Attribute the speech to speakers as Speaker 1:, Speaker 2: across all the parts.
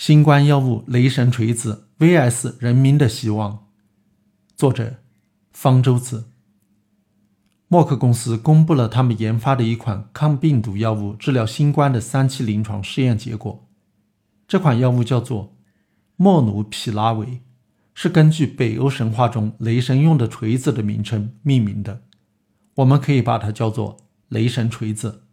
Speaker 1: 新冠药物雷神锤子 vs 人民的希望。作者：方舟子。默克公司公布了他们研发的一款抗病毒药物治疗新冠的三期临床试验结果。这款药物叫做莫努匹拉韦，是根据北欧神话中雷神用的锤子的名称命名的。我们可以把它叫做雷神锤子。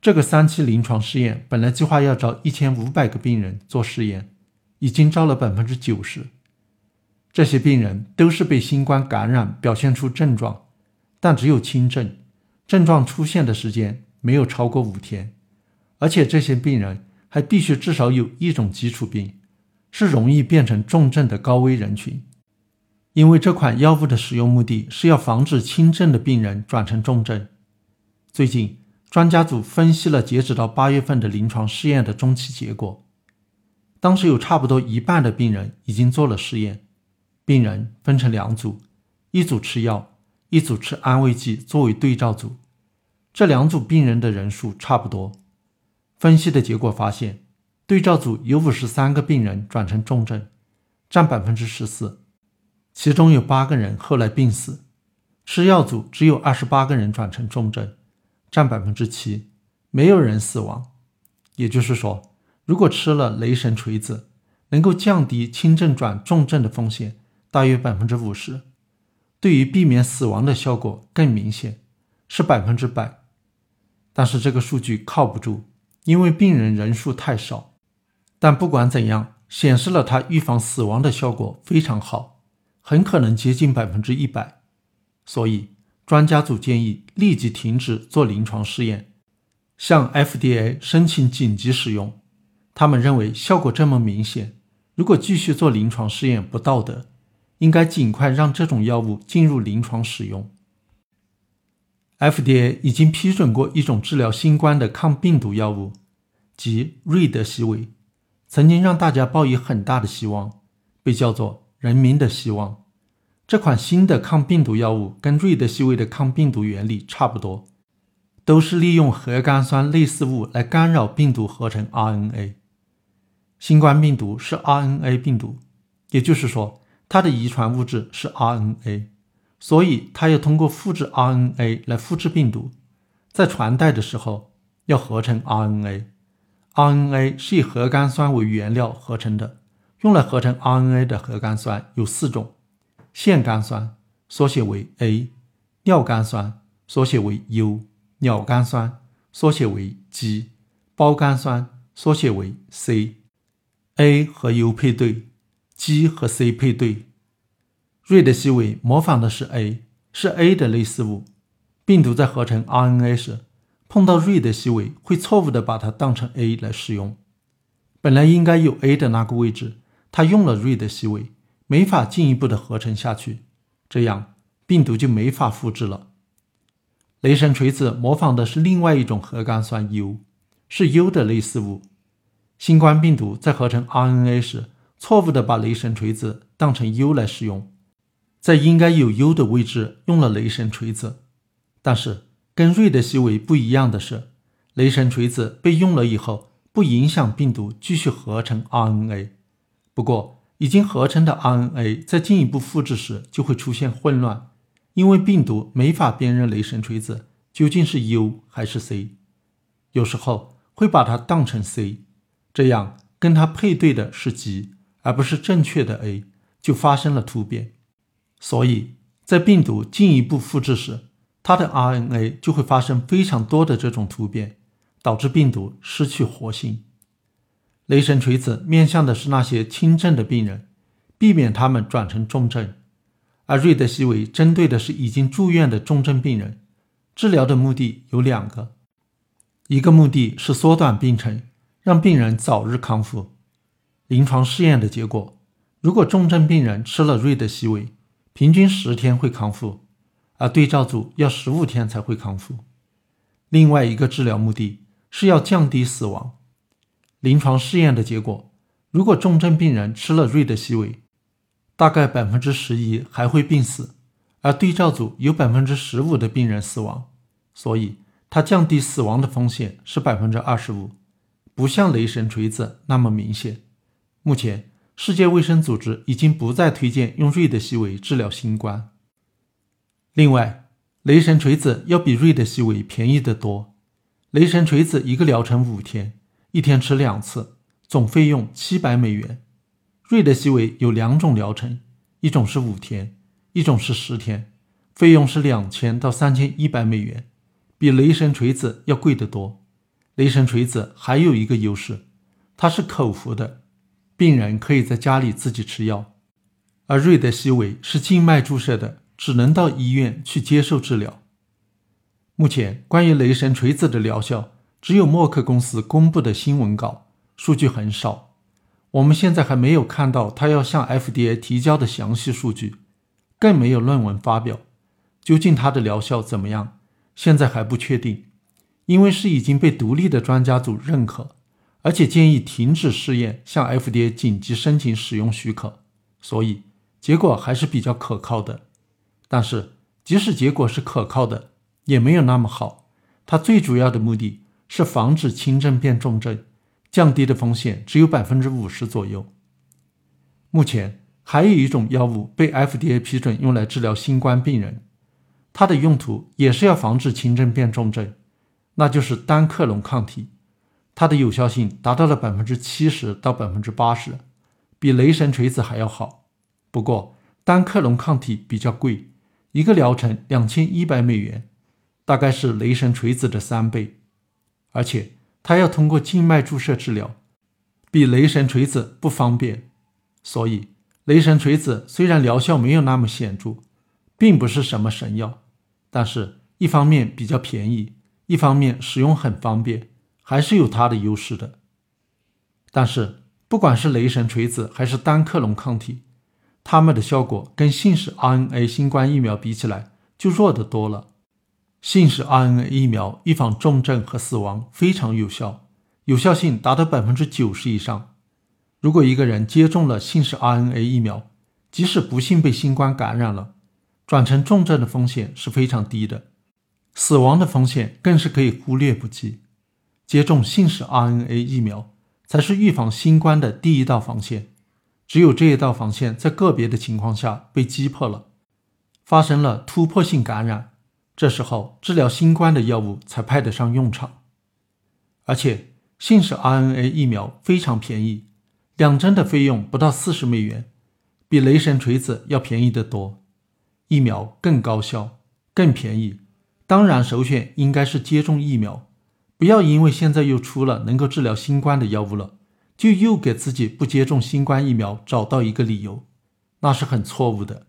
Speaker 1: 这个三期临床试验本来计划要招一千五百个病人做试验，已经招了百分之九十。这些病人都是被新冠感染，表现出症状。但只有轻症，症状出现的时间没有超过五天，而且这些病人还必须至少有一种基础病，是容易变成重症的高危人群。因为这款药物的使用目的是要防止轻症的病人转成重症。最近，专家组分析了截止到八月份的临床试验的中期结果，当时有差不多一半的病人已经做了试验，病人分成两组，一组吃药。一组吃安慰剂作为对照组，这两组病人的人数差不多。分析的结果发现，对照组有五十三个病人转成重症，占百分之十四，其中有八个人后来病死；吃药组只有二十八个人转成重症，占百分之七，没有人死亡。也就是说，如果吃了雷神锤子，能够降低轻症转重症的风险大约百分之五十。对于避免死亡的效果更明显，是百分之百。但是这个数据靠不住，因为病人人数太少。但不管怎样，显示了它预防死亡的效果非常好，很可能接近百分之一百。所以专家组建议立即停止做临床试验，向 FDA 申请紧急使用。他们认为效果这么明显，如果继续做临床试验不道德。应该尽快让这种药物进入临床使用。FDA 已经批准过一种治疗新冠的抗病毒药物，即瑞德西韦，曾经让大家抱以很大的希望，被叫做“人民的希望”。这款新的抗病毒药物跟瑞德西韦的抗病毒原理差不多，都是利用核苷酸类似物来干扰病毒合成 RNA。新冠病毒是 RNA 病毒，也就是说。它的遗传物质是 RNA，所以它要通过复制 RNA 来复制病毒，在传代的时候要合成 RNA。RNA 是以核苷酸为原料合成的，用来合成 RNA 的核苷酸有四种：腺苷酸缩写为 A，尿苷酸缩写为 U，鸟苷酸缩写为 G，胞苷酸缩写为 C。A 和 U 配对。G 和 C 配对，瑞德西韦模仿的是 A，是 A 的类似物。病毒在合成 RNA 时，碰到瑞德西韦会错误的把它当成 A 来使用。本来应该有 A 的那个位置，它用了瑞德西韦，没法进一步的合成下去，这样病毒就没法复制了。雷神锤子模仿的是另外一种核苷酸 U，是 U 的类似物。新冠病毒在合成 RNA 时。错误的把雷神锤子当成 U 来使用，在应该有 U 的位置用了雷神锤子。但是跟瑞德西韦不一样的是，雷神锤子被用了以后，不影响病毒继续合成 RNA。不过，已经合成的 RNA 在进一步复制时就会出现混乱，因为病毒没法辨认雷神锤子究竟是 U 还是 C，有时候会把它当成 C，这样跟它配对的是 G。而不是正确的 A 就发生了突变，所以在病毒进一步复制时，它的 RNA 就会发生非常多的这种突变，导致病毒失去活性。雷神锤子面向的是那些轻症的病人，避免他们转成重症；而瑞德西韦针对的是已经住院的重症病人。治疗的目的有两个，一个目的是缩短病程，让病人早日康复。临床试验的结果，如果重症病人吃了瑞德西韦，平均十天会康复，而对照组要十五天才会康复。另外一个治疗目的是要降低死亡。临床试验的结果，如果重症病人吃了瑞德西韦，大概百分之十一还会病死，而对照组有百分之十五的病人死亡，所以它降低死亡的风险是百分之二十五。不像雷神锤子那么明显。目前，世界卫生组织已经不再推荐用瑞德西韦治疗新冠。另外，雷神锤子要比瑞德西韦便宜得多。雷神锤子一个疗程五天，一天吃两次，总费用七百美元。瑞德西韦有两种疗程，一种是五天，一种是十天，费用是两千到三千一百美元，比雷神锤子要贵得多。雷神锤子还有一个优势，它是口服的，病人可以在家里自己吃药；而瑞德西韦是静脉注射的。只能到医院去接受治疗。目前，关于雷神锤子的疗效，只有默克公司公布的新闻稿，数据很少。我们现在还没有看到他要向 FDA 提交的详细数据，更没有论文发表。究竟它的疗效怎么样，现在还不确定，因为是已经被独立的专家组认可，而且建议停止试验，向 FDA 紧急申请使用许可，所以结果还是比较可靠的。但是，即使结果是可靠的，也没有那么好。它最主要的目的是防止轻症变重症，降低的风险只有百分之五十左右。目前还有一种药物被 FDA 批准用来治疗新冠病人，它的用途也是要防止轻症变重症，那就是单克隆抗体。它的有效性达到了百分之七十到百分之八十，比雷神锤子还要好。不过，单克隆抗体比较贵。一个疗程两千一百美元，大概是雷神锤子的三倍，而且它要通过静脉注射治疗，比雷神锤子不方便。所以，雷神锤子虽然疗效没有那么显著，并不是什么神药，但是一方面比较便宜，一方面使用很方便，还是有它的优势的。但是，不管是雷神锤子还是单克隆抗体。它们的效果跟信使 RNA 新冠疫苗比起来就弱得多了。信使 RNA 疫苗预防重症和死亡非常有效，有效性达到百分之九十以上。如果一个人接种了信使 RNA 疫苗，即使不幸被新冠感染了，转成重症的风险是非常低的，死亡的风险更是可以忽略不计。接种信使 RNA 疫苗才是预防新冠的第一道防线。只有这一道防线在个别的情况下被击破了，发生了突破性感染，这时候治疗新冠的药物才派得上用场。而且信使 RNA 疫苗非常便宜，两针的费用不到四十美元，比雷神锤子要便宜得多。疫苗更高效、更便宜，当然首选应该是接种疫苗，不要因为现在又出了能够治疗新冠的药物了。就又给自己不接种新冠疫苗找到一个理由，那是很错误的。